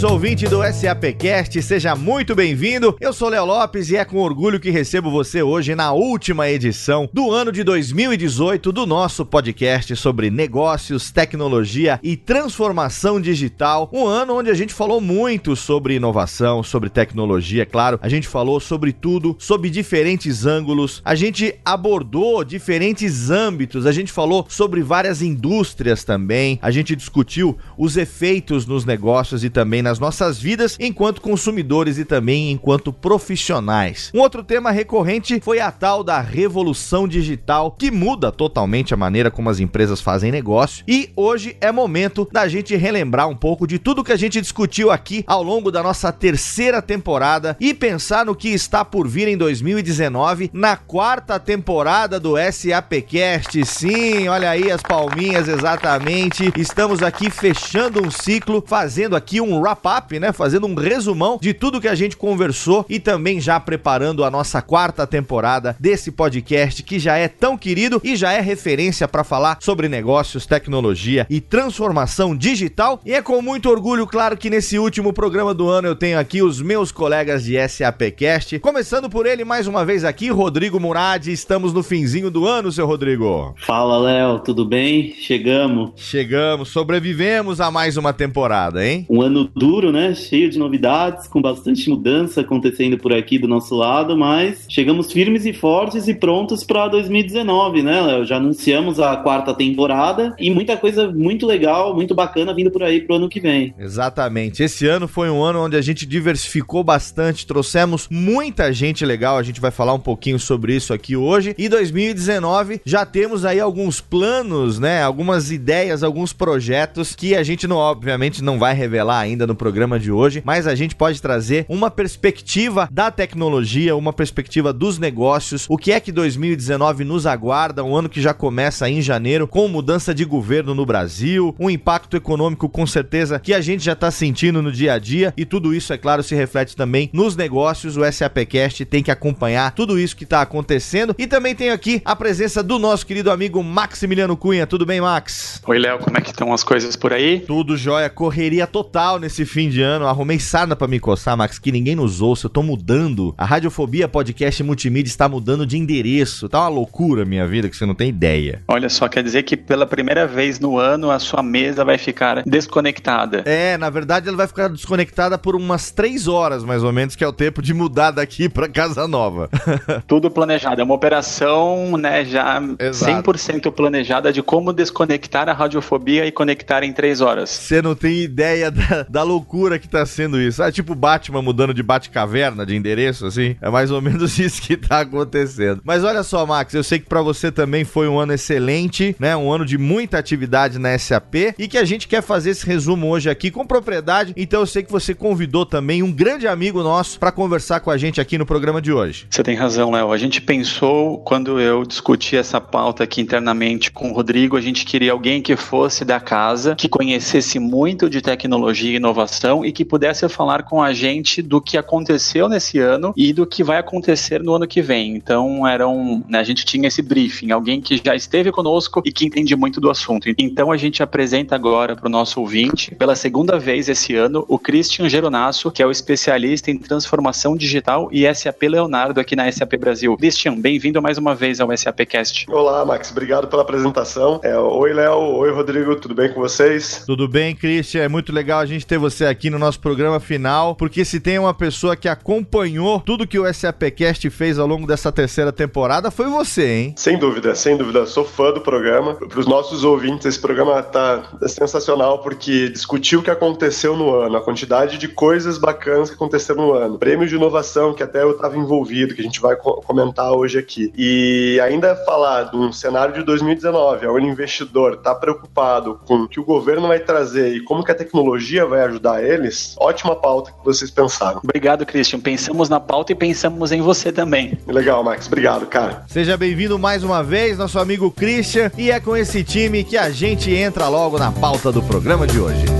Saudações, ouvinte do SAPcast, seja muito bem-vindo. Eu sou Léo Lopes e é com orgulho que recebo você hoje na última edição do ano de 2018 do nosso podcast sobre negócios, tecnologia e transformação digital. Um ano onde a gente falou muito sobre inovação, sobre tecnologia, claro. A gente falou sobre tudo, sobre diferentes ângulos. A gente abordou diferentes âmbitos. A gente falou sobre várias indústrias também. A gente discutiu os efeitos nos negócios e também nas nossas vidas enquanto consumidores e também enquanto profissionais. Um outro tema recorrente foi a tal da revolução digital, que muda totalmente a maneira como as empresas fazem negócio. E hoje é momento da gente relembrar um pouco de tudo que a gente discutiu aqui ao longo da nossa terceira temporada e pensar no que está por vir em 2019 na quarta temporada do SAPcast. Sim, olha aí as palminhas exatamente. Estamos aqui fechando um ciclo, fazendo aqui um wrap-up, né? Fazendo um resumão de tudo que a gente conversou e também já preparando a nossa quarta temporada desse podcast que já é tão querido e já é referência para falar sobre negócios, tecnologia e transformação digital. E é com muito orgulho, claro, que nesse último programa do ano eu tenho aqui os meus colegas de SAPcast. Começando por ele mais uma vez aqui, Rodrigo Murad. Estamos no finzinho do ano, seu Rodrigo. Fala, Léo, tudo bem? Chegamos. Chegamos, sobrevivemos a mais uma temporada, hein? Um ano duro, né? Cheio de novidades, com bastante mudança acontecendo por aqui do nosso lado, mas chegamos firmes e fortes e prontos para 2019, né, Léo? Já anunciamos a quarta temporada e muita coisa muito legal, muito bacana vindo por aí pro ano que vem. Exatamente. Esse ano foi um ano onde a gente diversificou bastante, trouxemos muita gente legal, a gente vai falar um pouquinho sobre isso aqui hoje. E 2019 já temos aí alguns planos, né? Algumas ideias, alguns projetos que a gente não obviamente não vai revelar ainda no programa de hoje, mas a gente pode trazer uma perspectiva da tecnologia, uma perspectiva dos negócios, o que é que 2019 nos aguarda, um ano que já começa em janeiro, com mudança de governo no Brasil, um impacto econômico com certeza que a gente já está sentindo no dia a dia, e tudo isso, é claro, se reflete também nos negócios. O SAPcast tem que acompanhar tudo isso que está acontecendo. E também tenho aqui a presença do nosso querido amigo Maximiliano Cunha. Tudo bem, Max? Oi, Léo, como é que estão as coisas por aí? Tudo jóia, correria total nesse fim de ano. Arrumei sarna pra me coçar, Max, que ninguém nos ouça. Eu tô mudando. A Radiofobia Podcast Multimídia está mudando de endereço. Tá uma loucura minha vida que você não tem ideia. Olha só, quer dizer que pela primeira vez no ano a sua mesa vai ficar desconectada. É, na verdade ela vai ficar desconectada por umas três horas, mais ou menos, que é o tempo de mudar daqui pra casa nova. Tudo planejado. É uma operação, né, já Exato. 100% planejada de como desconectar a radiofobia e conectar em três horas. Você não tem ideia da, da loucura que tá sendo isso. Ah, tipo Batman mudando de Batcaverna de endereço, assim. É mais ou menos isso que tá acontecendo. Mas olha só, Max, eu sei que pra você também foi um ano excelente, né? Um ano de muita atividade na SAP e que a gente quer fazer esse resumo hoje aqui com propriedade. Então eu sei que você convidou também um grande amigo nosso pra conversar com a gente aqui no programa de hoje. Você tem razão, Léo. A gente pensou, quando eu discuti essa pauta aqui internamente com o Rodrigo, a gente queria alguém que fosse da casa, que conhecesse muito de tecnologia e inovação e que pudesse falar com a gente do que aconteceu nesse ano e do que vai acontecer no ano que vem. Então, era um, né, a gente tinha esse briefing, alguém que já esteve conosco e que entende muito do assunto. Então, a gente apresenta agora para o nosso ouvinte, pela segunda vez esse ano, o Christian Geronasso, que é o especialista em transformação digital e SAP Leonardo aqui na SAP Brasil. Christian, bem-vindo mais uma vez ao SAPcast. Olá, Max. Obrigado pela apresentação. É, oi, Léo. Oi, Rodrigo. Tudo bem com vocês? Tudo bem, Christian? É muito legal a gente ter você aqui no nosso programa final, porque se tem uma pessoa que acompanhou tudo que o SAPcast fez ao longo dessa terceira temporada, foi você, hein? Sem dúvida, sem dúvida. Sou fã do programa. Para os nossos ouvintes, esse programa tá sensacional porque discutiu o que aconteceu no ano, a quantidade de coisas bacanas que aconteceram no ano. Prêmio de inovação, que até eu estava envolvido, que a gente vai co comentar hoje aqui. E ainda falar de um cenário de 2019, onde o investidor está preocupado com o que o governo vai trazer e como que a tecnologia vai ajudar eles, ótima pauta que vocês pensaram. Obrigado, Christian. Pensamos na pauta e pensamos em você também. Legal, Max. Obrigado, cara. Seja bem-vindo mais uma vez, nosso amigo Christian, e é com esse time que a gente entra logo na pauta do programa de hoje.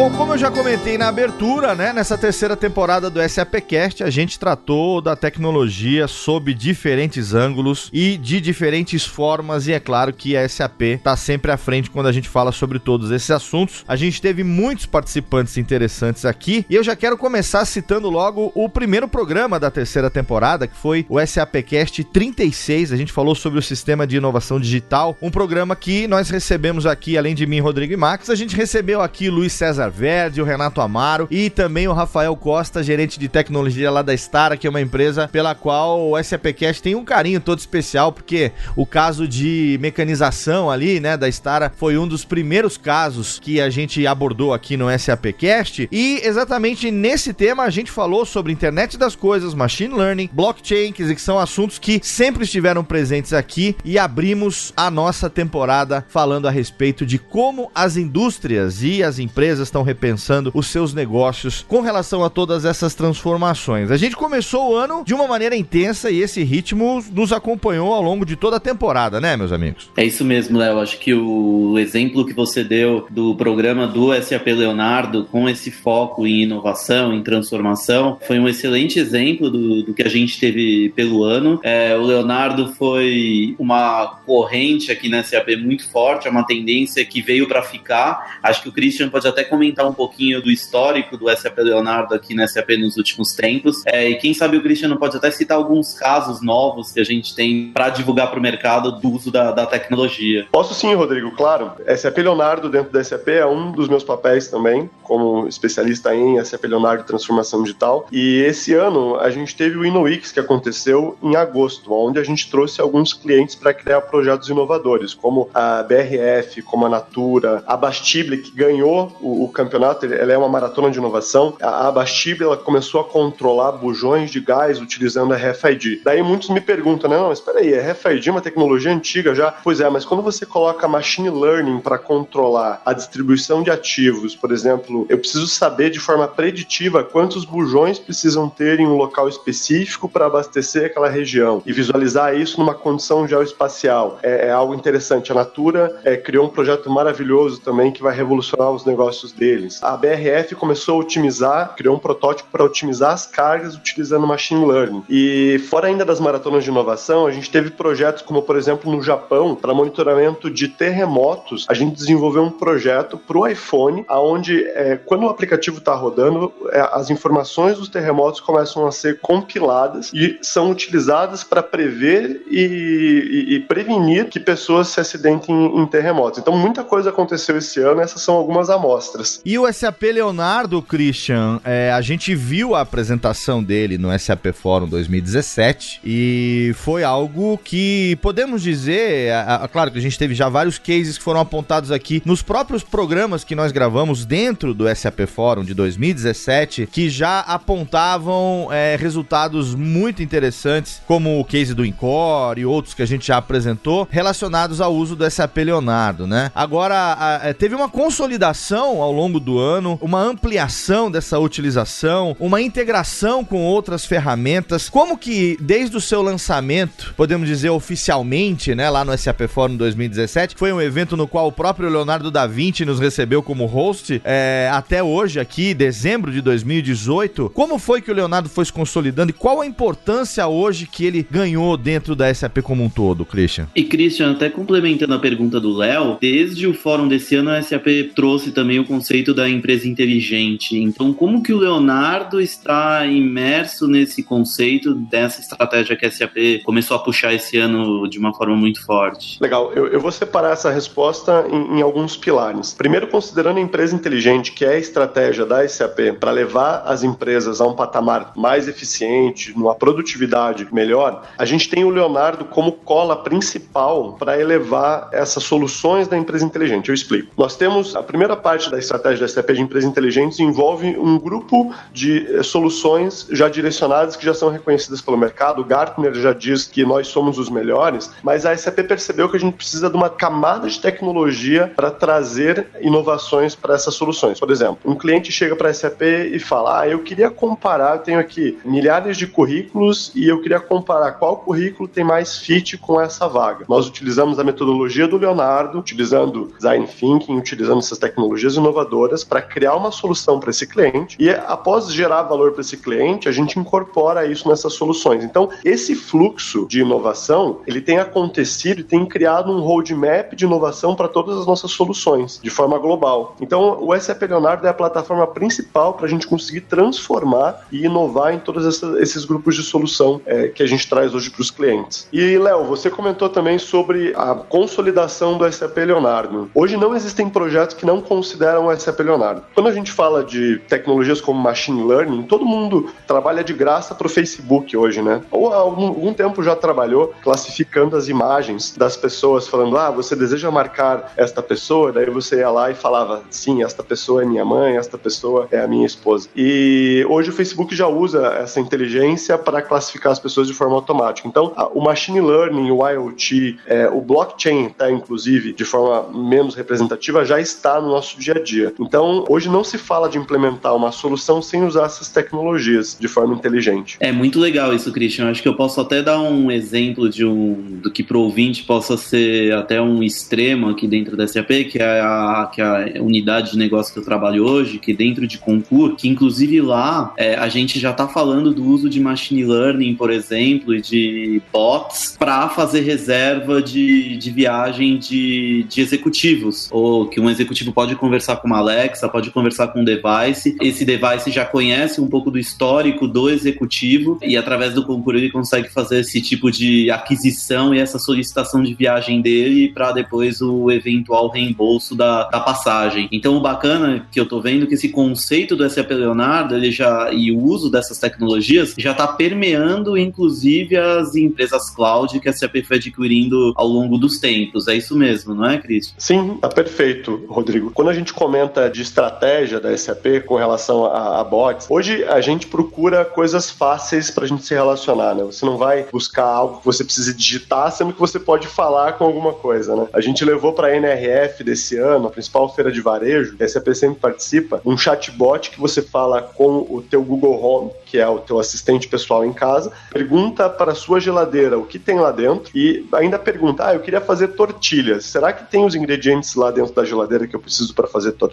Bom, como eu já comentei na abertura, né, nessa terceira temporada do SAPcast, a gente tratou da tecnologia sob diferentes ângulos e de diferentes formas, e é claro que a SAP está sempre à frente quando a gente fala sobre todos esses assuntos. A gente teve muitos participantes interessantes aqui, e eu já quero começar citando logo o primeiro programa da terceira temporada, que foi o SAPcast 36. A gente falou sobre o sistema de inovação digital, um programa que nós recebemos aqui, além de mim, Rodrigo e Max, a gente recebeu aqui Luiz César Verde, o Renato Amaro e também o Rafael Costa, gerente de tecnologia lá da Stara, que é uma empresa pela qual o SAPcast tem um carinho todo especial, porque o caso de mecanização ali, né, da Stara foi um dos primeiros casos que a gente abordou aqui no SAPcast e exatamente nesse tema a gente falou sobre internet das coisas, machine learning, blockchain, que são assuntos que sempre estiveram presentes aqui e abrimos a nossa temporada falando a respeito de como as indústrias e as empresas estão estão repensando os seus negócios com relação a todas essas transformações. A gente começou o ano de uma maneira intensa e esse ritmo nos acompanhou ao longo de toda a temporada, né, meus amigos? É isso mesmo, Léo. Acho que o exemplo que você deu do programa do SAP Leonardo com esse foco em inovação, em transformação, foi um excelente exemplo do, do que a gente teve pelo ano. É, o Leonardo foi uma corrente aqui na SAP muito forte, é uma tendência que veio para ficar. Acho que o Christian pode até comentar comentar um pouquinho do histórico do SAP Leonardo aqui na SAP nos últimos tempos. É, e quem sabe o Cristiano pode até citar alguns casos novos que a gente tem para divulgar para o mercado do uso da, da, tecnologia. Posso sim, Rodrigo, claro. SAP Leonardo dentro da SAP é um dos meus papéis também, como especialista em SAP Leonardo Transformação Digital. E esse ano a gente teve o InnoX que aconteceu em agosto, onde a gente trouxe alguns clientes para criar projetos inovadores, como a BRF, como a Natura, a Bastible, que ganhou o, o campeonato, ela é uma maratona de inovação. A, a ela começou a controlar bujões de gás utilizando a RFID. Daí muitos me perguntam, né, não, espera aí, a RFID é uma tecnologia antiga já? Pois é, mas quando você coloca machine learning para controlar a distribuição de ativos, por exemplo, eu preciso saber de forma preditiva quantos bujões precisam ter em um local específico para abastecer aquela região e visualizar isso numa condição geoespacial. É, é algo interessante. A Natura é, criou um projeto maravilhoso também que vai revolucionar os negócios deles. A BRF começou a otimizar, criou um protótipo para otimizar as cargas utilizando machine learning. E fora ainda das maratonas de inovação, a gente teve projetos como, por exemplo, no Japão, para monitoramento de terremotos, a gente desenvolveu um projeto para o iPhone, aonde é, quando o aplicativo está rodando, é, as informações dos terremotos começam a ser compiladas e são utilizadas para prever e, e, e, prevenir que pessoas se acidentem em, em terremotos. Então, muita coisa aconteceu esse ano, essas são algumas amostras. E o SAP Leonardo, Christian, é, a gente viu a apresentação dele no SAP Forum 2017 e foi algo que podemos dizer, a, a, claro que a gente teve já vários cases que foram apontados aqui nos próprios programas que nós gravamos dentro do SAP Forum de 2017 que já apontavam é, resultados muito interessantes, como o case do Encore e outros que a gente já apresentou, relacionados ao uso do SAP Leonardo, né? Agora, a, a, teve uma consolidação ao longo do ano, uma ampliação dessa utilização, uma integração com outras ferramentas. Como que desde o seu lançamento, podemos dizer oficialmente, né, lá no SAP Forum 2017, foi um evento no qual o próprio Leonardo da Vinci nos recebeu como host, é, até hoje aqui, dezembro de 2018. Como foi que o Leonardo foi se consolidando e qual a importância hoje que ele ganhou dentro da SAP como um todo, Christian? E Christian, até complementando a pergunta do Léo, desde o fórum desse ano a SAP trouxe também o conceito conceito da empresa inteligente. Então, como que o Leonardo está imerso nesse conceito dessa estratégia que a SAP começou a puxar esse ano de uma forma muito forte? Legal, eu, eu vou separar essa resposta em, em, alguns pilares. Primeiro, considerando a empresa inteligente, que é a estratégia da SAP para levar as empresas a um patamar mais eficiente, numa produtividade melhor, a gente tem o Leonardo como cola principal para elevar essas soluções da empresa inteligente. Eu explico. Nós temos a primeira parte da estratégia estratégia da SAP de empresas inteligentes envolve um grupo de eh, soluções já direcionadas que já são reconhecidas pelo mercado. O Gartner já diz que nós somos os melhores, mas a SAP percebeu que a gente precisa de uma camada de tecnologia para trazer inovações para essas soluções. Por exemplo, um cliente chega para a SAP e fala: Ah, eu queria comparar, eu tenho aqui milhares de currículos e eu queria comparar qual currículo tem mais fit com essa vaga. Nós utilizamos a metodologia do Leonardo, utilizando design thinking, utilizando essas tecnologias inovadoras para criar uma solução para esse cliente e após gerar valor para esse cliente, a gente incorpora isso nessas soluções. Então, esse fluxo de inovação, ele tem acontecido e tem criado um roadmap de inovação para todas as nossas soluções, de forma global. Então, o SAP Leonardo é a plataforma principal para a gente conseguir transformar e inovar em todos esses grupos de solução é, que a gente traz hoje para os clientes. E, Léo, você comentou também sobre a consolidação do SAP Leonardo. Hoje não existem projetos que não consideram o SAP Leonardo. Quando a gente fala de tecnologias como machine learning, todo mundo trabalha de graça para o Facebook hoje, né? Ou há algum tempo já trabalhou classificando as imagens das pessoas, falando, ah, você deseja marcar esta pessoa? Daí você ia lá e falava, sim, esta pessoa é minha mãe, esta pessoa é a minha esposa. E hoje o Facebook já usa essa inteligência para classificar as pessoas de forma automática. Então, o machine learning, o IoT, é, o blockchain, tá, inclusive, de forma menos representativa, já está no nosso dia a dia. Então, hoje não se fala de implementar uma solução sem usar essas tecnologias de forma inteligente. É muito legal isso, Christian. Acho que eu posso até dar um exemplo de um do que para o ouvinte possa ser até um extremo aqui dentro da SAP, que é a, que é a unidade de negócio que eu trabalho hoje, que dentro de concurso, que inclusive lá é, a gente já está falando do uso de machine learning, por exemplo, e de bots para fazer reserva de, de viagem de, de executivos. Ou que um executivo pode conversar com uma Alexa, pode conversar com um device. Esse device já conhece um pouco do histórico do executivo e através do concurso ele consegue fazer esse tipo de aquisição e essa solicitação de viagem dele para depois o eventual reembolso da, da passagem. Então o bacana que eu tô vendo é que esse conceito do SAP Leonardo ele já e o uso dessas tecnologias já está permeando inclusive as empresas cloud que a SAP foi adquirindo ao longo dos tempos. É isso mesmo, não é, Cris? Sim, tá perfeito, Rodrigo. Quando a gente comenta de estratégia da SAP com relação a, a bots, hoje a gente procura coisas fáceis para a gente se relacionar, né? Você não vai buscar algo que você precise digitar, sendo que você pode falar com alguma coisa, né? A gente levou para a NRF desse ano, a principal feira de varejo, a SAP sempre participa, um chatbot que você fala com o teu Google Home, que é o teu assistente pessoal em casa, pergunta para a sua geladeira o que tem lá dentro e ainda pergunta: "Ah, eu queria fazer tortilhas. Será que tem os ingredientes lá dentro da geladeira que eu preciso para fazer tortilhas?"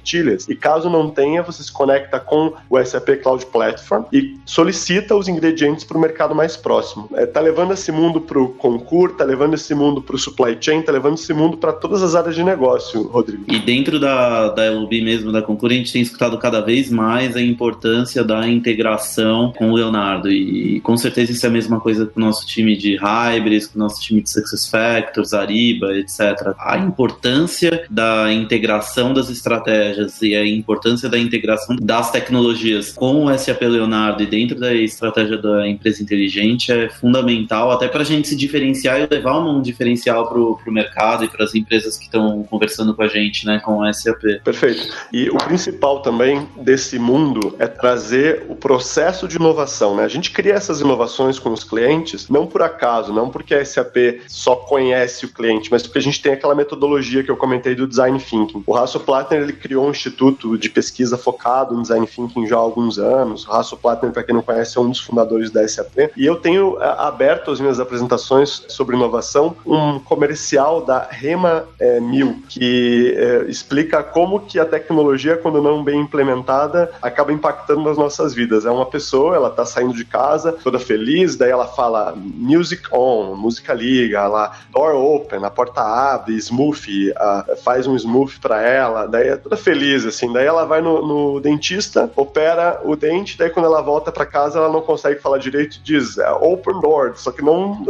E caso não tenha, você se conecta com o SAP Cloud Platform e solicita os ingredientes para o mercado mais próximo. É, tá levando esse mundo para o concurso, tá levando esse mundo para o supply chain, tá levando esse mundo para todas as áreas de negócio, Rodrigo. E dentro da, da LB mesmo, da Concur, a gente tem escutado cada vez mais a importância da integração com o Leonardo. E com certeza isso é a mesma coisa com o nosso time de Hybris, com o nosso time de Success Factors, Ariba, etc. A importância da integração das estratégias e a importância da integração das tecnologias com o SAP Leonardo e dentro da estratégia da empresa inteligente é fundamental até para a gente se diferenciar e levar um diferencial para o mercado e para as empresas que estão conversando com a gente, né, com o SAP. Perfeito. E o principal também desse mundo é trazer o processo de inovação, né? A gente cria essas inovações com os clientes não por acaso, não porque a SAP só conhece o cliente, mas porque a gente tem aquela metodologia que eu comentei do design thinking. O Hasso Plattner ele criou um instituto de pesquisa focado em design thinking já há alguns anos. O Hasso Plattner, para quem não conhece, é um dos fundadores da SAP. E eu tenho é, aberto as minhas apresentações sobre inovação um comercial da Rema é, Mil que é, explica como que a tecnologia, quando não bem implementada, acaba impactando nas nossas vidas. É uma pessoa, ela está saindo de casa, toda feliz, daí ela fala music on, música liga, ela door open, a porta abre, smoothie, uh, faz um smoothie para ela, daí é toda feliz, assim, daí ela vai no, no dentista, opera o dente, daí quando ela volta para casa ela não consegue falar direito, diz é, open door, só que não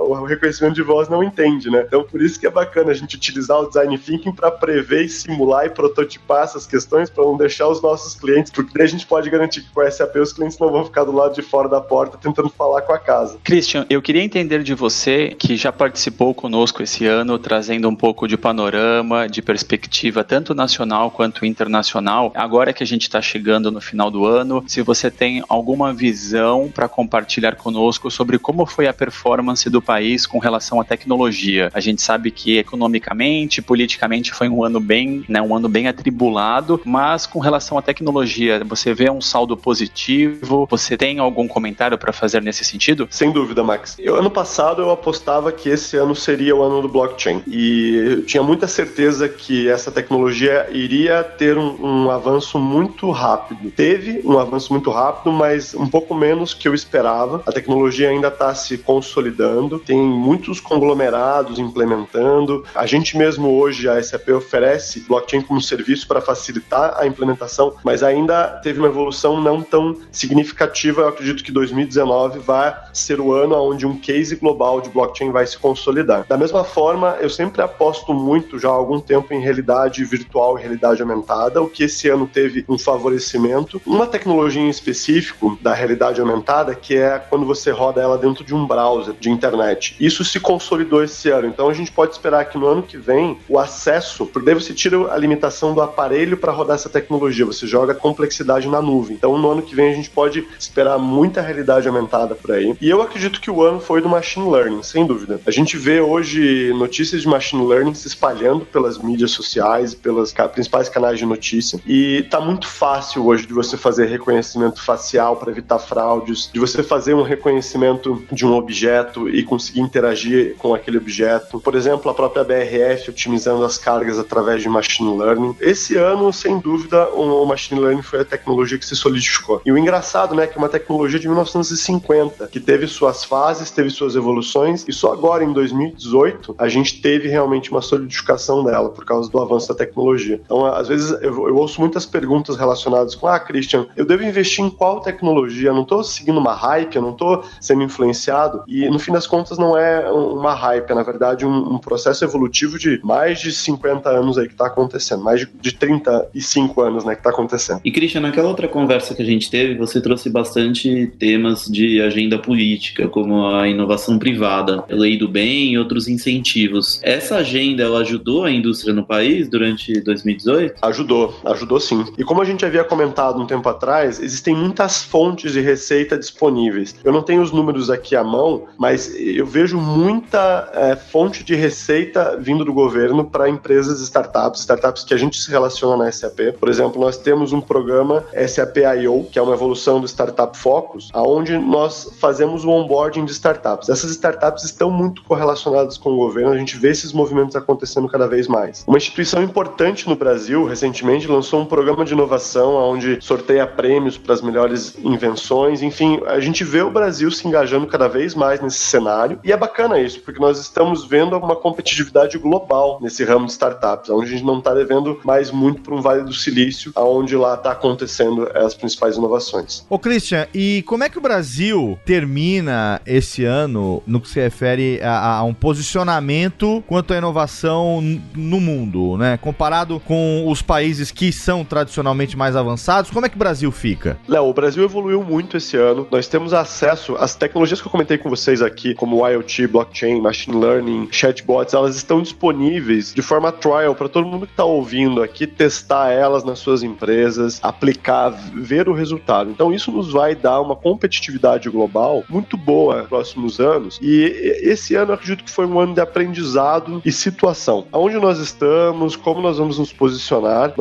o reconhecimento de voz não entende, né? Então por isso que é bacana a gente utilizar o design thinking para prever, simular e prototipar essas questões para não deixar os nossos clientes, porque daí a gente pode garantir que com SAP os clientes não vão ficar do lado de fora da porta tentando falar com a casa. Christian, eu queria entender de você que já participou conosco esse ano, trazendo um pouco de panorama, de perspectiva tanto nacional nacional quanto internacional. Agora que a gente está chegando no final do ano, se você tem alguma visão para compartilhar conosco sobre como foi a performance do país com relação à tecnologia. A gente sabe que economicamente, politicamente foi um ano bem, né, um ano bem atribulado, mas com relação à tecnologia, você vê um saldo positivo? Você tem algum comentário para fazer nesse sentido? Sem dúvida, Max. Eu, ano passado eu apostava que esse ano seria o ano do blockchain e eu tinha muita certeza que essa tecnologia iria ter um, um avanço muito rápido. Teve um avanço muito rápido, mas um pouco menos que eu esperava. A tecnologia ainda está se consolidando, tem muitos conglomerados implementando. A gente mesmo hoje, a SAP oferece blockchain como serviço para facilitar a implementação, mas ainda teve uma evolução não tão significativa. Eu acredito que 2019 vai ser o ano onde um case global de blockchain vai se consolidar. Da mesma forma, eu sempre aposto muito já há algum tempo em realidade virtual realidade aumentada, o que esse ano teve um favorecimento. Uma tecnologia em específico da realidade aumentada, que é quando você roda ela dentro de um browser de internet. Isso se consolidou esse ano, então a gente pode esperar que no ano que vem o acesso, porque daí você tira a limitação do aparelho para rodar essa tecnologia, você joga complexidade na nuvem. Então no ano que vem a gente pode esperar muita realidade aumentada por aí. E eu acredito que o ano foi do machine learning, sem dúvida. A gente vê hoje notícias de machine learning se espalhando pelas mídias sociais pelos principais canais de notícia. E tá muito fácil hoje de você fazer reconhecimento facial para evitar fraudes, de você fazer um reconhecimento de um objeto e conseguir interagir com aquele objeto. Por exemplo, a própria BRF otimizando as cargas através de machine learning. Esse ano, sem dúvida, o machine learning foi a tecnologia que se solidificou. E o engraçado, né, que é uma tecnologia de 1950, que teve suas fases, teve suas evoluções, e só agora, em 2018, a gente teve realmente uma solidificação dela, por causa do avanço da tecnologia. Então, às vezes, eu, eu ouço muitas perguntas relacionadas com, ah, Christian, eu devo investir em qual tecnologia? Eu não estou seguindo uma hype, eu não estou sendo influenciado, e no fim das contas não é uma hype, é na verdade um, um processo evolutivo de mais de 50 anos aí que está acontecendo, mais de, de 35 anos, né, que está acontecendo. E Christian, naquela outra conversa que a gente teve, você trouxe bastante temas de agenda política, como a inovação privada, a lei do bem e outros incentivos. Essa agenda, ela ajudou a indústria no país durante 2018? Ajudou, ajudou sim. E como a gente havia comentado um tempo atrás, existem muitas fontes de receita disponíveis. Eu não tenho os números aqui à mão, mas eu vejo muita é, fonte de receita vindo do governo para empresas startups, startups que a gente se relaciona na SAP. Por exemplo, nós temos um programa SAP I.O., que é uma evolução do Startup Focus, aonde nós fazemos o onboarding de startups. Essas startups estão muito correlacionadas com o governo, a gente vê esses movimentos acontecendo cada vez mais. Uma instituição importante no Brasil, recentemente, lançou um programa de inovação onde sorteia prêmios para as melhores invenções. Enfim, a gente vê o Brasil se engajando cada vez mais nesse cenário e é bacana isso, porque nós estamos vendo uma competitividade global nesse ramo de startups, onde a gente não está devendo mais muito para um Vale do Silício, aonde lá está acontecendo as principais inovações. Ô Christian, e como é que o Brasil termina esse ano no que se refere a, a um posicionamento quanto à inovação no mundo, né? Comparado com os países que são tradicionalmente mais avançados, como é que o Brasil fica? Léo, o Brasil evoluiu muito esse ano. Nós temos acesso às tecnologias que eu comentei com vocês aqui, como IoT, blockchain, machine learning, chatbots, elas estão disponíveis de forma trial para todo mundo que está ouvindo aqui testar elas nas suas empresas, aplicar, ver o resultado. Então isso nos vai dar uma competitividade global muito boa nos próximos anos. E esse ano eu acredito que foi um ano de aprendizado e situação. Aonde nós estamos, como nós vamos nos posicionar.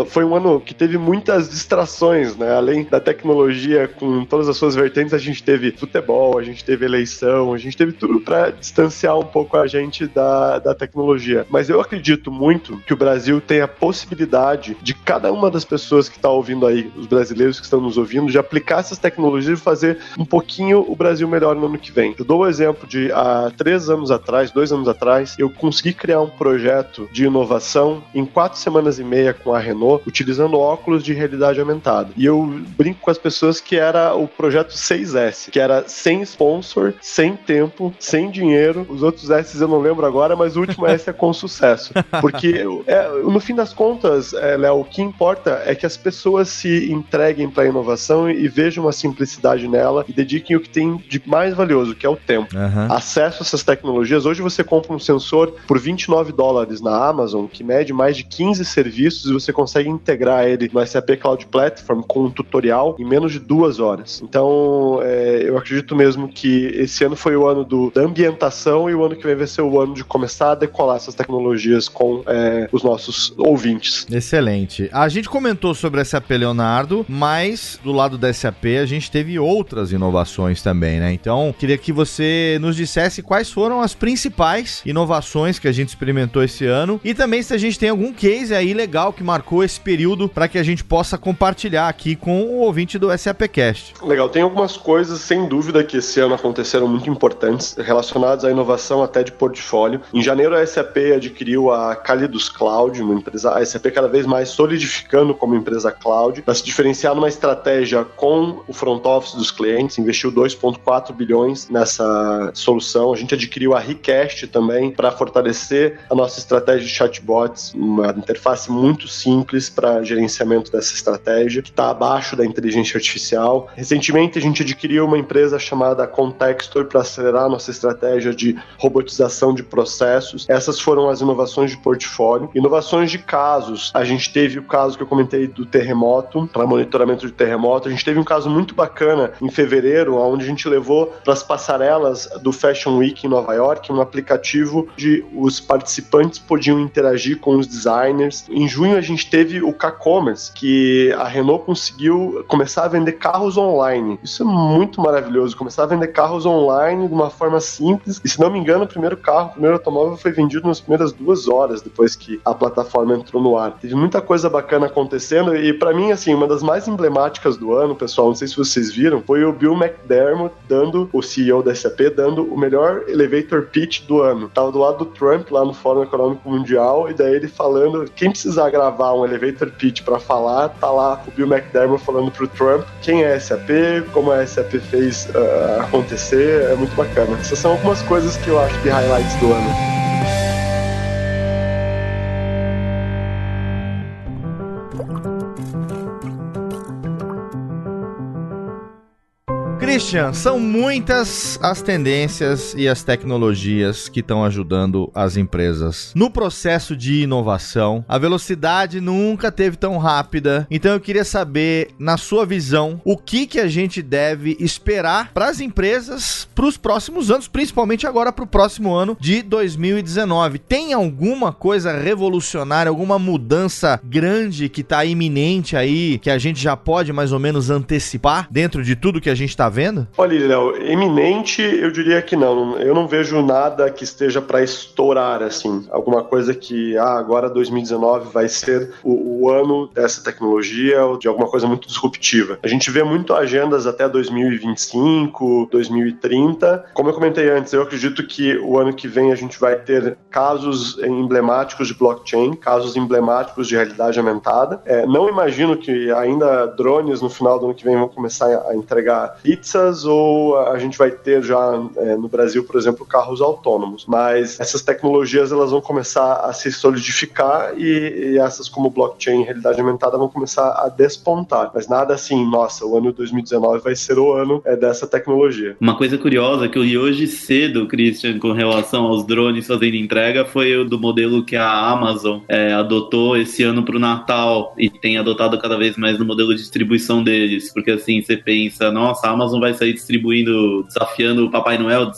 Foi um ano que teve muitas distrações, né? Além da tecnologia com todas as suas vertentes, a gente teve futebol, a gente teve eleição, a gente teve tudo para distanciar um pouco a gente da, da tecnologia. Mas eu acredito muito que o Brasil tem a possibilidade de cada uma das pessoas que está ouvindo aí, os brasileiros que estão nos ouvindo, de aplicar essas tecnologias e fazer um pouquinho o Brasil melhor no ano que vem. Eu dou o um exemplo de há três anos atrás, dois anos atrás, eu consegui criar um projeto de inovação em quatro semanas e meia com a Renault, utilizando óculos de realidade aumentada. E eu brinco com as pessoas que era o projeto 6S, que era sem sponsor, sem tempo, sem dinheiro. Os outros S eu não lembro agora, mas o último S é com sucesso. Porque, é, no fim das contas, é, Léo, o que importa é que as pessoas se entreguem para a inovação e vejam a simplicidade nela e dediquem o que tem de mais valioso, que é o tempo. Uhum. Acesso a essas tecnologias. Hoje você compra um sensor por 29 dólares na Amazon, que mede mais de 15 serviços serviços e você consegue integrar ele no SAP Cloud Platform com um tutorial em menos de duas horas. Então, é, eu acredito mesmo que esse ano foi o ano do, da ambientação e o ano que vem vai ser o ano de começar a decolar essas tecnologias com é, os nossos ouvintes. Excelente. A gente comentou sobre a SAP Leonardo, mas do lado da SAP a gente teve outras inovações também, né? Então, queria que você nos dissesse quais foram as principais inovações que a gente experimentou esse ano e também se a gente tem algum case aí legal que marcou esse período para que a gente possa compartilhar aqui com o ouvinte do SAPcast. Legal, tem algumas coisas sem dúvida que esse ano aconteceram muito importantes relacionadas à inovação até de portfólio. Em janeiro a SAP adquiriu a Calidus Cloud, uma empresa, a SAP cada vez mais solidificando como empresa cloud, para se diferenciar numa estratégia com o front office dos clientes, investiu 2.4 bilhões nessa solução. A gente adquiriu a Recast também para fortalecer a nossa estratégia de chatbots, uma interface muito simples para gerenciamento dessa estratégia, que está abaixo da inteligência artificial. Recentemente a gente adquiriu uma empresa chamada Contextor para acelerar nossa estratégia de robotização de processos. Essas foram as inovações de portfólio. Inovações de casos. A gente teve o caso que eu comentei do terremoto, para monitoramento de terremoto. A gente teve um caso muito bacana em fevereiro, onde a gente levou para as passarelas do Fashion Week em Nova York um aplicativo de os participantes podiam interagir com os designers. Junho a gente teve o K-Commerce, que a Renault conseguiu começar a vender carros online. Isso é muito maravilhoso, começar a vender carros online de uma forma simples. E se não me engano, o primeiro carro, o primeiro automóvel foi vendido nas primeiras duas horas depois que a plataforma entrou no ar. Teve muita coisa bacana acontecendo e para mim, assim, uma das mais emblemáticas do ano, pessoal, não sei se vocês viram, foi o Bill McDermott dando, o CEO da SAP, dando o melhor elevator pitch do ano. Tava do lado do Trump lá no Fórum Econômico Mundial e daí ele falando, quem precisar gravar um elevator pitch para falar, tá lá o Bill McDermott falando pro Trump quem é a SAP, como a SAP fez uh, acontecer, é muito bacana. Essas são algumas coisas que eu acho de highlights do ano. São muitas as tendências e as tecnologias que estão ajudando as empresas no processo de inovação. A velocidade nunca teve tão rápida. Então eu queria saber, na sua visão, o que que a gente deve esperar para as empresas para os próximos anos, principalmente agora para o próximo ano de 2019. Tem alguma coisa revolucionária, alguma mudança grande que está iminente aí, que a gente já pode mais ou menos antecipar dentro de tudo que a gente está vendo? Olha, Léo, eminente eu diria que não. Eu não vejo nada que esteja para estourar, assim. Alguma coisa que, ah, agora 2019 vai ser o, o, ano dessa tecnologia ou de alguma coisa muito disruptiva. A gente vê muito agendas até 2025, 2030. Como eu comentei antes, eu acredito que o ano que vem a gente vai ter casos emblemáticos de blockchain, casos emblemáticos de realidade aumentada. É, não imagino que ainda drones no final do ano que vem vão começar a entregar pizza pizzas ou a gente vai ter já é, no Brasil, por exemplo, carros autônomos. Mas essas tecnologias elas vão começar a se solidificar e, e essas como blockchain e realidade aumentada vão começar a despontar. Mas nada assim, nossa, o ano 2019 vai ser o ano é, dessa tecnologia. Uma coisa curiosa que eu li hoje cedo, Christian, com relação aos drones fazendo entrega, foi o do modelo que a Amazon é, adotou esse ano para o Natal e tem adotado cada vez mais no modelo de distribuição deles. Porque assim, você pensa, nossa, a Amazon vai distribuindo, desafiando o Papai Noel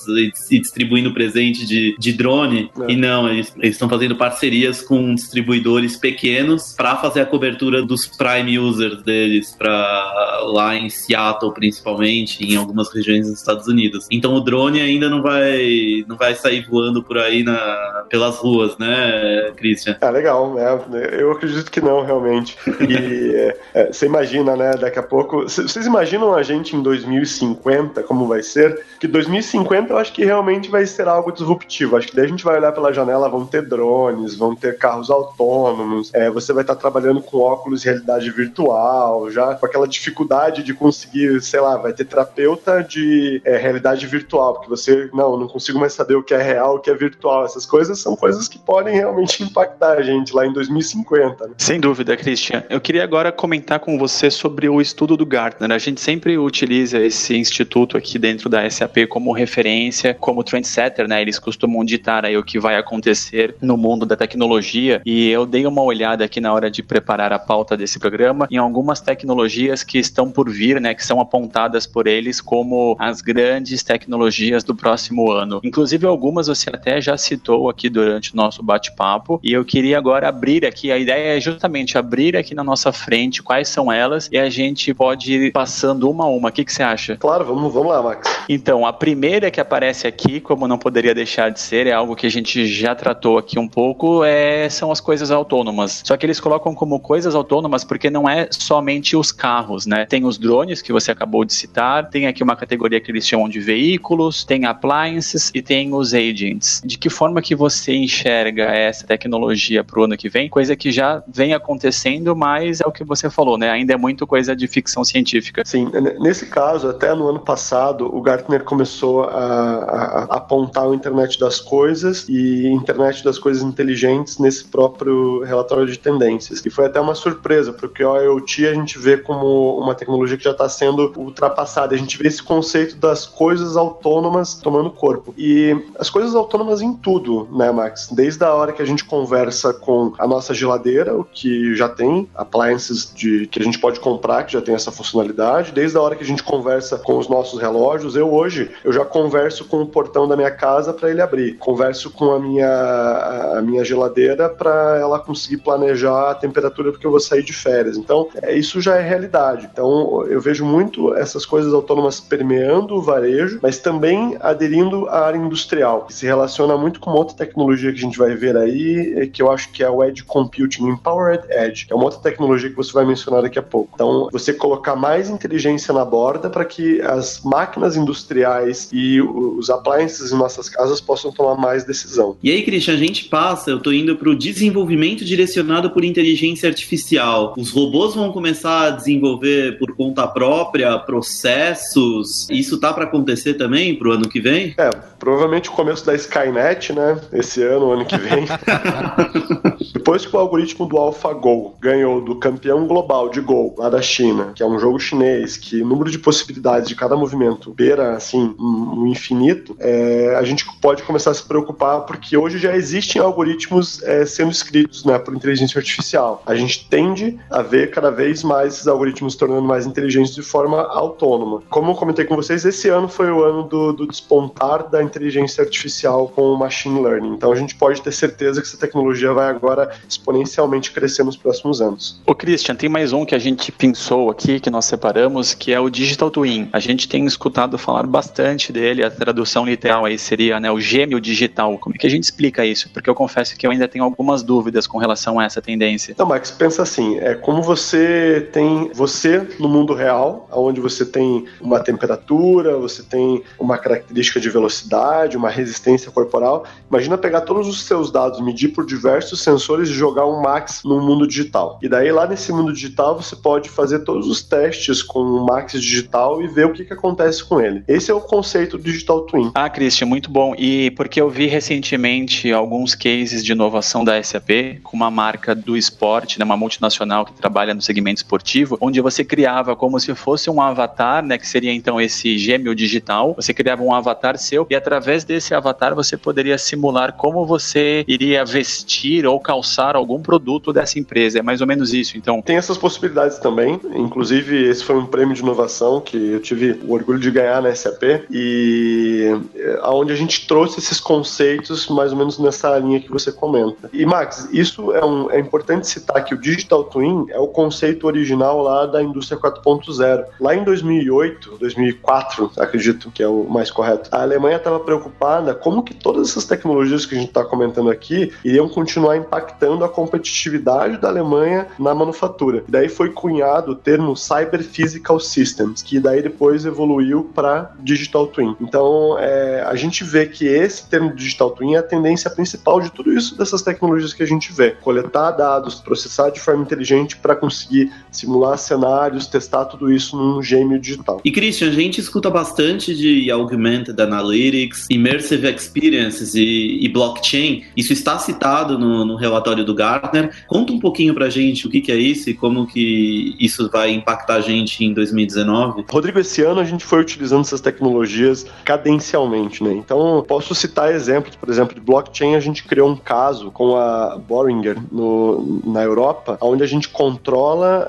e distribuindo presente de, de drone. É. E não, eles estão fazendo parcerias com distribuidores pequenos para fazer a cobertura dos Prime users deles, para lá em Seattle, principalmente, em algumas regiões dos Estados Unidos. Então o drone ainda não vai, não vai sair voando por aí na, pelas ruas, né, Christian? Ah, legal. É, eu acredito que não, realmente. E é, é você imagina, né, daqui a pouco. Vocês imaginam a gente em 2005? 2050, como vai ser, que 2050 eu acho que realmente vai ser algo disruptivo. Acho que daí a gente vai olhar pela janela, vão ter drones, vão ter carros autônomos, é, você vai estar trabalhando com óculos de realidade virtual, já com aquela dificuldade de conseguir, sei lá, vai ter terapeuta de é, realidade virtual, porque você, não, não consigo mais saber o que é real, o que é virtual. Essas coisas coisas são coisas que podem realmente impactar a gente lá em 2050. Né? Sem dúvida, Christian. Eu queria agora comentar com você sobre o estudo do Gartner. A gente sempre utiliza esse instituto aqui dentro da SAP como referência, como trendsetter, né? Eles costumam ditar aí o que vai acontecer no mundo da tecnologia e eu dei uma olhada aqui na hora de preparar a pauta desse programa em algumas tecnologias que estão por vir, né, que são apontadas por eles como as grandes tecnologias do próximo ano. Inclusive algumas você até já citou aqui durante o nosso bate-papo e eu queria agora abrir aqui, a ideia é justamente abrir aqui na nossa frente quais são elas e a gente pode ir passando uma a uma. O que, que você acha? Claro, vamos, vamos lá, Max. Então, a primeira que aparece aqui, como não poderia deixar de ser, é algo que a gente já tratou aqui um pouco, é, são as coisas autônomas. Só que eles colocam como coisas autônomas porque não é somente os carros, né? Tem os drones que você acabou de citar, tem aqui uma categoria que eles chamam de veículos, tem appliances e tem os agents. De que forma que você enxerga essa tecnologia para o ano que vem? Coisa que já vem acontecendo, mas é o que você falou, né? Ainda é muito coisa de ficção científica. Sim, nesse caso, até no ano passado, o Gartner começou a, a, a apontar o Internet das Coisas e Internet das Coisas Inteligentes nesse próprio relatório de tendências. E foi até uma surpresa, porque o IoT a gente vê como uma tecnologia que já está sendo ultrapassada. A gente vê esse conceito das coisas autônomas tomando corpo. E as coisas autônomas em tudo, né, Max? Desde a hora que a gente conversa com a nossa geladeira, o que já tem appliances de, que a gente pode comprar, que já tem essa funcionalidade, desde a hora que a gente conversa com os nossos relógios. Eu hoje, eu já converso com o portão da minha casa para ele abrir. Converso com a minha, a minha geladeira para ela conseguir planejar a temperatura porque eu vou sair de férias. Então, é, isso já é realidade. Então, eu vejo muito essas coisas autônomas permeando o varejo, mas também aderindo à área industrial, que se relaciona muito com outra tecnologia que a gente vai ver aí, que eu acho que é o Edge Computing, Empowered Edge, é uma outra tecnologia que você vai mencionar daqui a pouco. Então, você colocar mais inteligência na borda para que as máquinas industriais e os appliances em nossas casas possam tomar mais decisão. E aí, Christian, a gente passa, eu estou indo para o desenvolvimento direcionado por inteligência artificial. Os robôs vão começar a desenvolver por conta própria processos. Isso tá para acontecer também para o ano que vem? É, provavelmente o começo da Skynet, né? Esse ano, ano que vem. Depois que o algoritmo do AlphaGo ganhou do campeão global de Go, lá da China, que é um jogo chinês, que o número de possibilidades de cada movimento beira, assim, um infinito, é, a gente pode começar a se preocupar porque hoje já existem algoritmos é, sendo escritos né, por inteligência artificial. A gente tende a ver cada vez mais esses algoritmos se tornando mais inteligentes de forma autônoma. Como eu comentei com vocês, esse ano foi o ano do, do despontar da inteligência artificial com o machine learning. Então a gente pode ter certeza que essa tecnologia vai agora exponencialmente crescer nos próximos anos. O Christian, tem mais um que a gente pensou aqui, que nós separamos, que é o Digital Twin. A gente tem escutado falar bastante dele, a tradução literal aí seria né, o gêmeo digital. Como é que a gente explica isso? Porque eu confesso que eu ainda tenho algumas dúvidas com relação a essa tendência. Então, Max, pensa assim, é como você tem você no mundo real, onde você tem uma temperatura, você tem uma característica de velocidade, uma resistência corporal. Imagina pegar todos os seus dados, medir por diversos sensores e jogar um Max no mundo digital. E daí lá nesse mundo digital você pode fazer todos os testes com o Max digital e ver o que, que acontece com ele. Esse é o conceito do Digital Twin. Ah, Christian, muito bom. E porque eu vi recentemente alguns cases de inovação da SAP com uma marca do esporte, né, uma multinacional que trabalha no segmento esportivo, onde você criava como se fosse um avatar, né, que seria então esse gêmeo digital. Você criava um avatar seu e através desse avatar você poderia simular como você iria vestir ou calçar algum produto dessa empresa. É mais ou menos isso, então. Tem essas possibilidades também. Inclusive, esse foi um prêmio de inovação que eu tive o orgulho de ganhar na SAP e eh, aonde a gente trouxe esses conceitos mais ou menos nessa linha que você comenta. E Max, isso é, um, é importante citar que o Digital Twin é o conceito original lá da indústria 4.0. Lá em 2008, 2004, acredito que é o mais correto, a Alemanha estava preocupada como que todas essas tecnologias que a gente está comentando aqui iriam continuar impactando a competitividade da Alemanha na manufatura. E daí foi cunhado o termo Cyber Physical Systems, que daí depois evoluiu para Digital Twin. Então, é, a gente vê que esse termo Digital Twin é a tendência principal de tudo isso dessas tecnologias que a gente vê. Coletar dados, processar de forma inteligente para conseguir simular cenários, testar tudo isso num gêmeo digital. E Christian, a gente escuta bastante de Augmented Analytics, Analytics, Immersive Experiences e, e blockchain. Isso está citado no, no, relatório do Gartner. Conta um pouquinho pra gente o que, que é isso e como que isso vai impactar a gente em 2019. Rodrigo, esse ano a gente foi utilizando essas tecnologias cadencialmente, né? Então, posso citar exemplos, por exemplo, de blockchain, a gente criou um caso com a Boehringer no, na Europa, onde a gente controla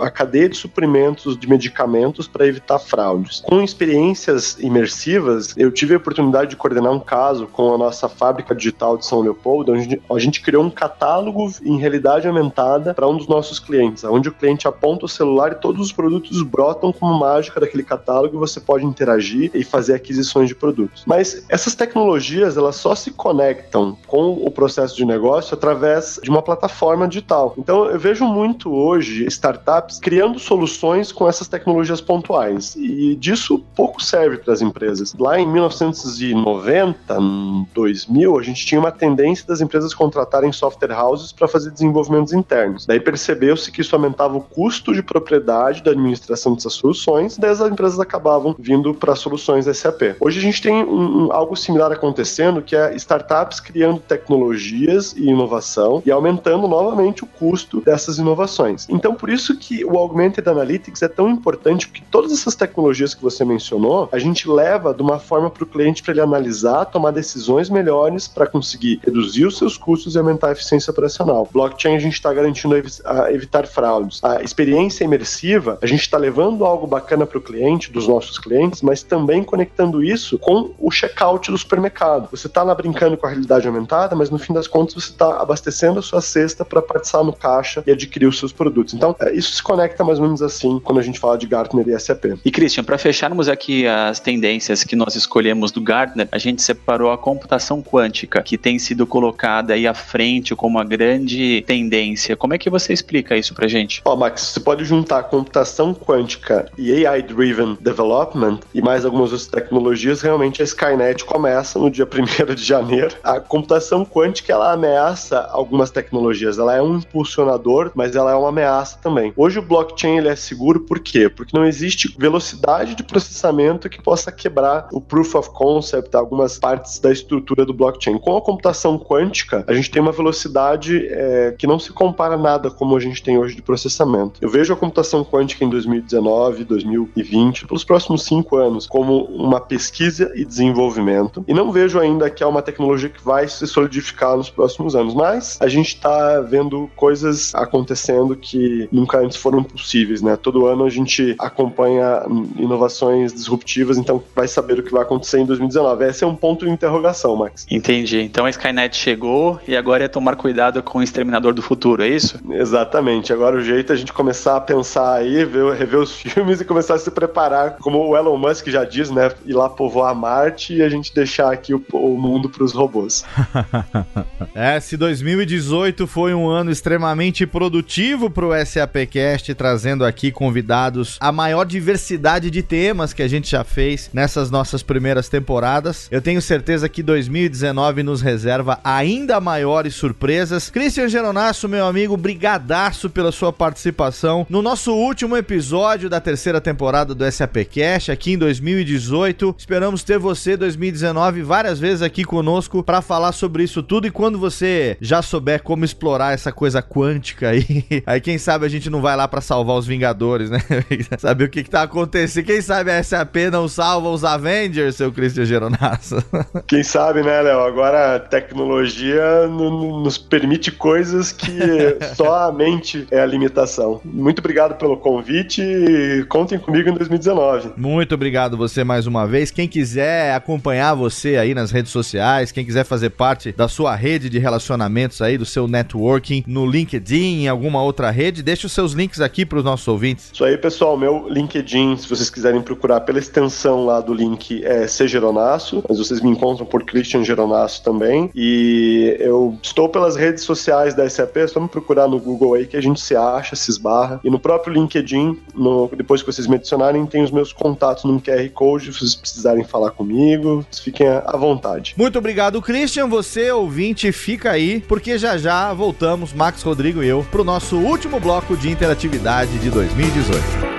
a, a cadeia de suprimentos de medicamentos para evitar fraudes. Com experiências imersivas, eu tive a oportunidade de coordenar um caso com a nossa fábrica digital de São Leopoldo, onde a gente criou um catálogo em realidade aumentada para um dos nossos clientes, onde o cliente aponta o celular e todos os produtos brotam como mágica daquele catálogo e você pode interagir e fazer aquisições de produtos. Mas essas tecnologias, elas só se conectam com o processo de negócio através de uma plataforma digital. Então, eu vejo muito hoje startups criando soluções com essas tecnologias pontuais e disso pouco serve para as empresas. Lá em 1990, 2000, a gente tinha uma tendência das empresas contratarem software houses para fazer desenvolvimentos internos. Daí percebeu-se que isso aumentava o custo de propriedade da administração dessas soluções, daí as empresas acabavam vindo para soluções SAP. Hoje a gente tem um, um, algo similar acontecendo, que é startups criando tecnologias e inovação e aumentando novamente o custo dessas inovações. Então, por isso que o Augmented Analytics é tão importante, porque todas essas tecnologias que você mencionou, a gente leva de uma forma para o cliente para ele analisar, tomar decisões melhores para conseguir reduzir os seus custos e aumentar a eficiência operacional. Blockchain a gente está garantindo a evitar fraudes. A experiência imersiva, a gente está levando algo bacana para o cliente, dos nossos clientes, mas também conectando isso com o checkout do supermercado. Você está lá brincando com a realidade aumentada, mas no fim das contas você está abastecendo a sua cesta para participar no caixa e adquirir os seus produtos. Então, é, isso se conecta mais ou menos assim quando a gente fala de Gartner e SAP. E Christian, para fecharmos aqui as tendências que nós escolhemos do Gartner, a gente separou a computação quântica, que tem sido colocada aí à frente como uma grande tendência. Como é que você explica isso pra gente? Ó, oh, Max, você pode juntar computação quântica e AI-driven development e mais algumas outras tecnologias, realmente a Skynet começa no dia 1 de janeiro. A computação quântica, ela ameaça algumas tecnologias. Ela é um impulsionador, mas ela é uma ameaça também. Hoje o blockchain ele é seguro por quê? Porque não existe velocidade de processamento que possa quebrar o proof of concept, algumas partes da estrutura do blockchain. Com a computação quântica, a gente tem uma velocidade é, que não se compara nada como a gente tem hoje de processamento. Eu vejo a computação quântica em 2019, 2020, pelos próximos cinco anos, como uma pesquisa e desenvolvimento. E não vejo ainda que é uma tecnologia que vai se solidificar nos próximos anos. Mas a gente está vendo coisas acontecendo que nunca antes foram possíveis, né? Todo ano a gente acompanha inovações disruptivas, então vai saber o que vai acontecer em 2019. Esse é um ponto de interrogação, Max. Entendi. Então a Skynet chegou e agora é tomar cuidado com o exterminador do futuro, é isso? Exatamente. Agora o jeito é a gente começar a pensar aí, ver, rever os filmes e começar a se preparar, como o Elon Musk já diz, né? Ir lá povoar Marte e a gente deixar aqui o, o mundo para os robôs. é, se 2018 foi um ano extremamente produtivo para o SAPcast, trazendo aqui convidados a maior diversidade de temas que a gente já fez nessas nossas primeiras temporadas. Eu tenho certeza que 2019 nos reserva ainda maiores surpresas. Christian Geronasso, meu amigo, brigadaço pela sua participação no nosso último episódio da terceira temporada do SAPcast aqui em 2018. Esperamos ter você 2019 várias vezes aqui conosco para falar sobre isso tudo e quando você já souber como explorar essa coisa quântica aí, aí quem sabe a gente não vai lá para salvar os Vingadores, né? Saber o que, que tá acontecendo. Quem sabe a SAP não salva os Avengers, seu Christian Geronasso. Quem sabe, né, Léo? Agora a tecnologia nos permite coisas que só a mente é a limitação. Muito obrigado pelo convite e contem comigo em 2019. Muito obrigado você mais uma vez. Quem quiser acompanhar você aí nas redes sociais, quem quiser fazer parte da sua rede de relacionamentos aí, do seu networking no LinkedIn, em alguma outra rede, deixe os seus links aqui para os nossos ouvintes. Isso aí, pessoal. Meu LinkedIn, se vocês quiserem procurar pela extensão lá do link, é C Geronasso, mas vocês me encontram por Christian Geronasso também. E eu estou pelas redes sociais da SAP, é só me procurar no Google aí que a gente se acha, se esbarra. E no próprio LinkedIn, no, depois que vocês me adicionarem, tem os meus contatos no QR Code, se vocês precisarem falar comigo, fiquem à vontade. Muito obrigado, Christian. Você, ouvinte, fica aí, porque já já voltamos, Max Rodrigo e eu, para o nosso último bloco de interatividade de 2018.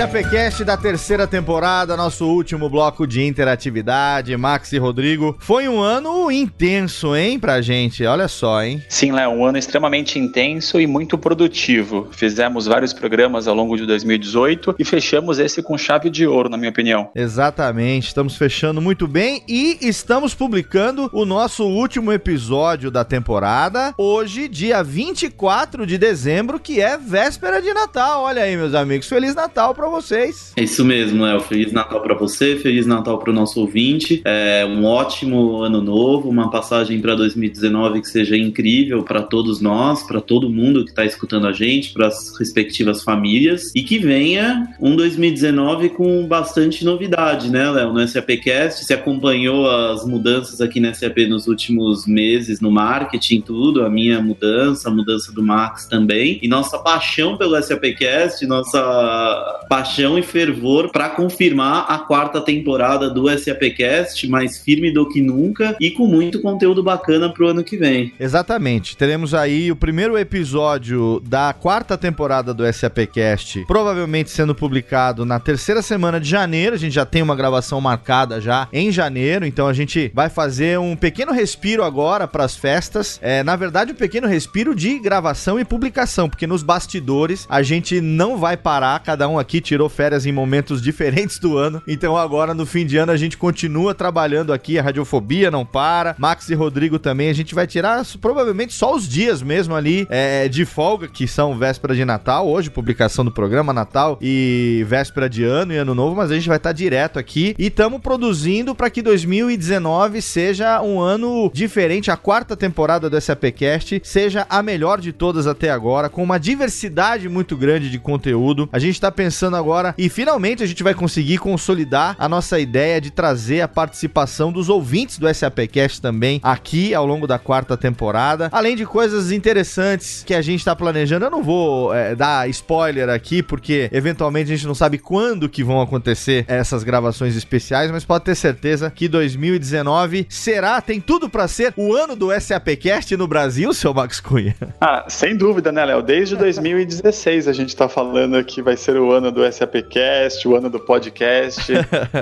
SAPcast da terceira temporada, nosso último bloco de interatividade, Max e Rodrigo. Foi um ano intenso, hein, pra gente? Olha só, hein? Sim, Léo, um ano extremamente intenso e muito produtivo. Fizemos vários programas ao longo de 2018 e fechamos esse com chave de ouro, na minha opinião. Exatamente, estamos fechando muito bem e estamos publicando o nosso último episódio da temporada, hoje, dia 24 de dezembro, que é véspera de Natal. Olha aí, meus amigos, Feliz Natal pra vocês. É isso mesmo, Léo. Feliz Natal para você, Feliz Natal para o nosso ouvinte. É um ótimo ano novo, uma passagem para 2019 que seja incrível para todos nós, para todo mundo que está escutando a gente, para as respectivas famílias e que venha um 2019 com bastante novidade, né, Léo? No SAPcast, se acompanhou as mudanças aqui na SAP nos últimos meses no marketing, tudo, a minha mudança, a mudança do Max também, e nossa paixão pelo SAPcast, nossa paixão e fervor para confirmar a quarta temporada do SAPcast, mais firme do que nunca e com muito conteúdo bacana pro ano que vem. Exatamente. Teremos aí o primeiro episódio da quarta temporada do SAPcast, provavelmente sendo publicado na terceira semana de janeiro. A gente já tem uma gravação marcada já em janeiro, então a gente vai fazer um pequeno respiro agora para as festas. É, na verdade, um pequeno respiro de gravação e publicação, porque nos bastidores a gente não vai parar, cada um aqui tirou férias em momentos diferentes do ano. Então agora no fim de ano a gente continua trabalhando aqui, a radiofobia não para. Max e Rodrigo também, a gente vai tirar provavelmente só os dias mesmo ali é, de folga, que são véspera de Natal, hoje publicação do programa Natal e véspera de ano e ano novo, mas a gente vai estar tá direto aqui e estamos produzindo para que 2019 seja um ano diferente, a quarta temporada do SAPcast seja a melhor de todas até agora, com uma diversidade muito grande de conteúdo. A gente está pensando agora e finalmente a gente vai conseguir consolidar a nossa ideia de trazer a participação dos ouvintes do SAPcast também aqui ao longo da quarta temporada, além de coisas interessantes que a gente está planejando. Eu não vou é, dar spoiler aqui porque eventualmente a gente não sabe quando que vão acontecer essas gravações especiais, mas pode ter certeza que 2019 será, tem tudo para ser o ano do SAPcast no Brasil, seu Max Cunha. Ah, sem dúvida, né, Léo? Desde 2016 a gente tá falando que vai ser o ano do SAPcast, o ano do podcast.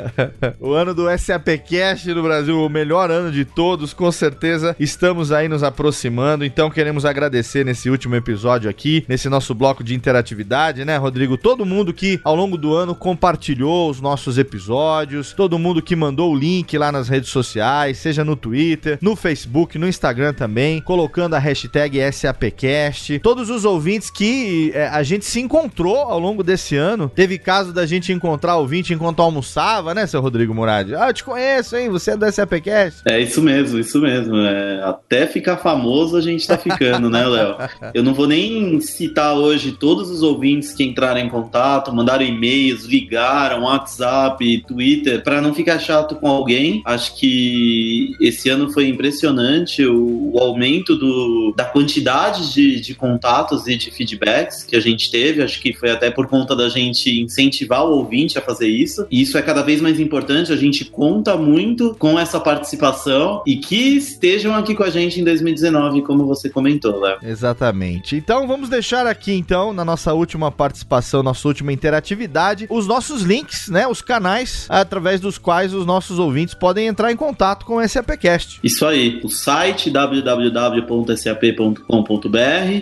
o ano do SAPcast no Brasil, o melhor ano de todos, com certeza. Estamos aí nos aproximando, então queremos agradecer nesse último episódio aqui, nesse nosso bloco de interatividade, né, Rodrigo? Todo mundo que ao longo do ano compartilhou os nossos episódios, todo mundo que mandou o link lá nas redes sociais, seja no Twitter, no Facebook, no Instagram também, colocando a hashtag SAPcast. Todos os ouvintes que é, a gente se encontrou ao longo desse ano. Teve caso da gente encontrar ouvinte enquanto almoçava, né, seu Rodrigo Murad? Ah, eu te conheço, hein? Você é do SAPcast. É isso mesmo, isso mesmo. É, até ficar famoso a gente tá ficando, né, Léo? Eu não vou nem citar hoje todos os ouvintes que entraram em contato, mandaram e-mails, ligaram, WhatsApp, Twitter, para não ficar chato com alguém. Acho que esse ano foi impressionante o, o aumento do, da quantidade de, de contatos e de feedbacks que a gente teve. Acho que foi até por conta da gente incentivar o ouvinte a fazer isso. E isso é cada vez mais importante. A gente conta muito com essa participação e que estejam aqui com a gente em 2019, como você comentou, Léo. Exatamente. Então vamos deixar aqui então na nossa última participação, nossa última interatividade, os nossos links, né, os canais através dos quais os nossos ouvintes podem entrar em contato com o SAPcast. Isso aí, o site www.sap.com.br,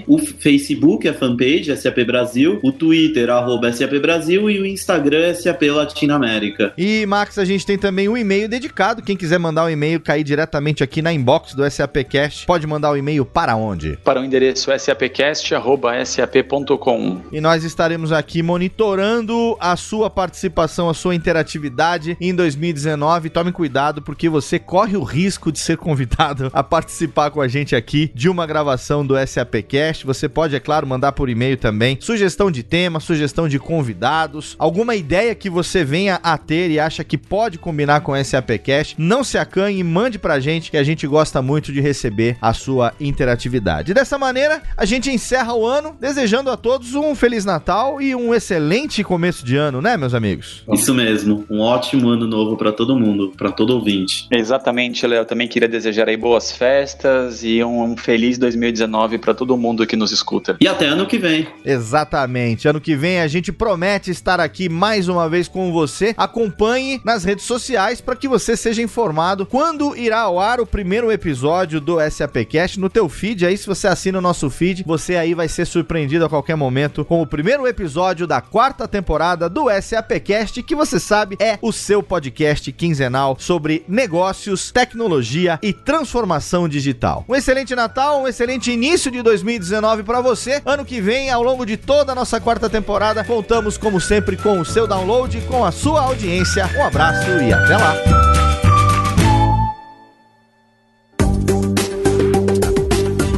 o Facebook, a fanpage SAP Brasil, o Twitter arroba SAP Brasil e o Instagram SAP Latinoamérica. E Max, a gente tem também um e-mail dedicado, quem quiser mandar um e-mail cair diretamente aqui na inbox do SAPcast, pode mandar o um e-mail para onde? Para o endereço sapcast@sap.com. E nós estaremos aqui monitorando a sua participação, a sua interatividade em 2019. Tome cuidado porque você corre o risco de ser convidado a participar com a gente aqui de uma gravação do SAPcast. Você pode, é claro, mandar por e-mail também sugestão de tema, sugestão de convidados, alguma ideia que você venha a ter e acha que pode combinar com o SAPcast. Não se acanhe e mande pra gente que a gente gosta muito de receber a sua interatividade. Dessa maneira, a gente encerra o ano desejando a todos um feliz Natal e um excelente começo de ano, né, meus amigos? Isso mesmo, um ótimo ano novo para todo mundo, para todo ouvinte. Exatamente, Léo. Também queria desejar aí boas festas e um, um feliz 2019 para todo mundo que nos escuta. E até ano que vem. Exatamente. Ano que vem a gente promete promete estar aqui mais uma vez com você. Acompanhe nas redes sociais para que você seja informado quando irá ao ar o primeiro episódio do SAPcast no teu feed. Aí se você assina o nosso feed, você aí vai ser surpreendido a qualquer momento com o primeiro episódio da quarta temporada do SAPcast, que você sabe é o seu podcast quinzenal sobre negócios, tecnologia e transformação digital. Um excelente Natal, um excelente início de 2019 para você. Ano que vem, ao longo de toda a nossa quarta temporada, contamos como sempre com o seu download, com a sua audiência. Um abraço e até lá.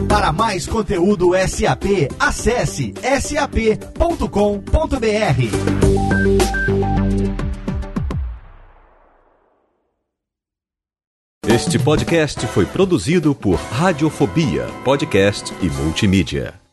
Para mais conteúdo SAP, acesse sap.com.br. Este podcast foi produzido por Radiofobia, podcast e multimídia.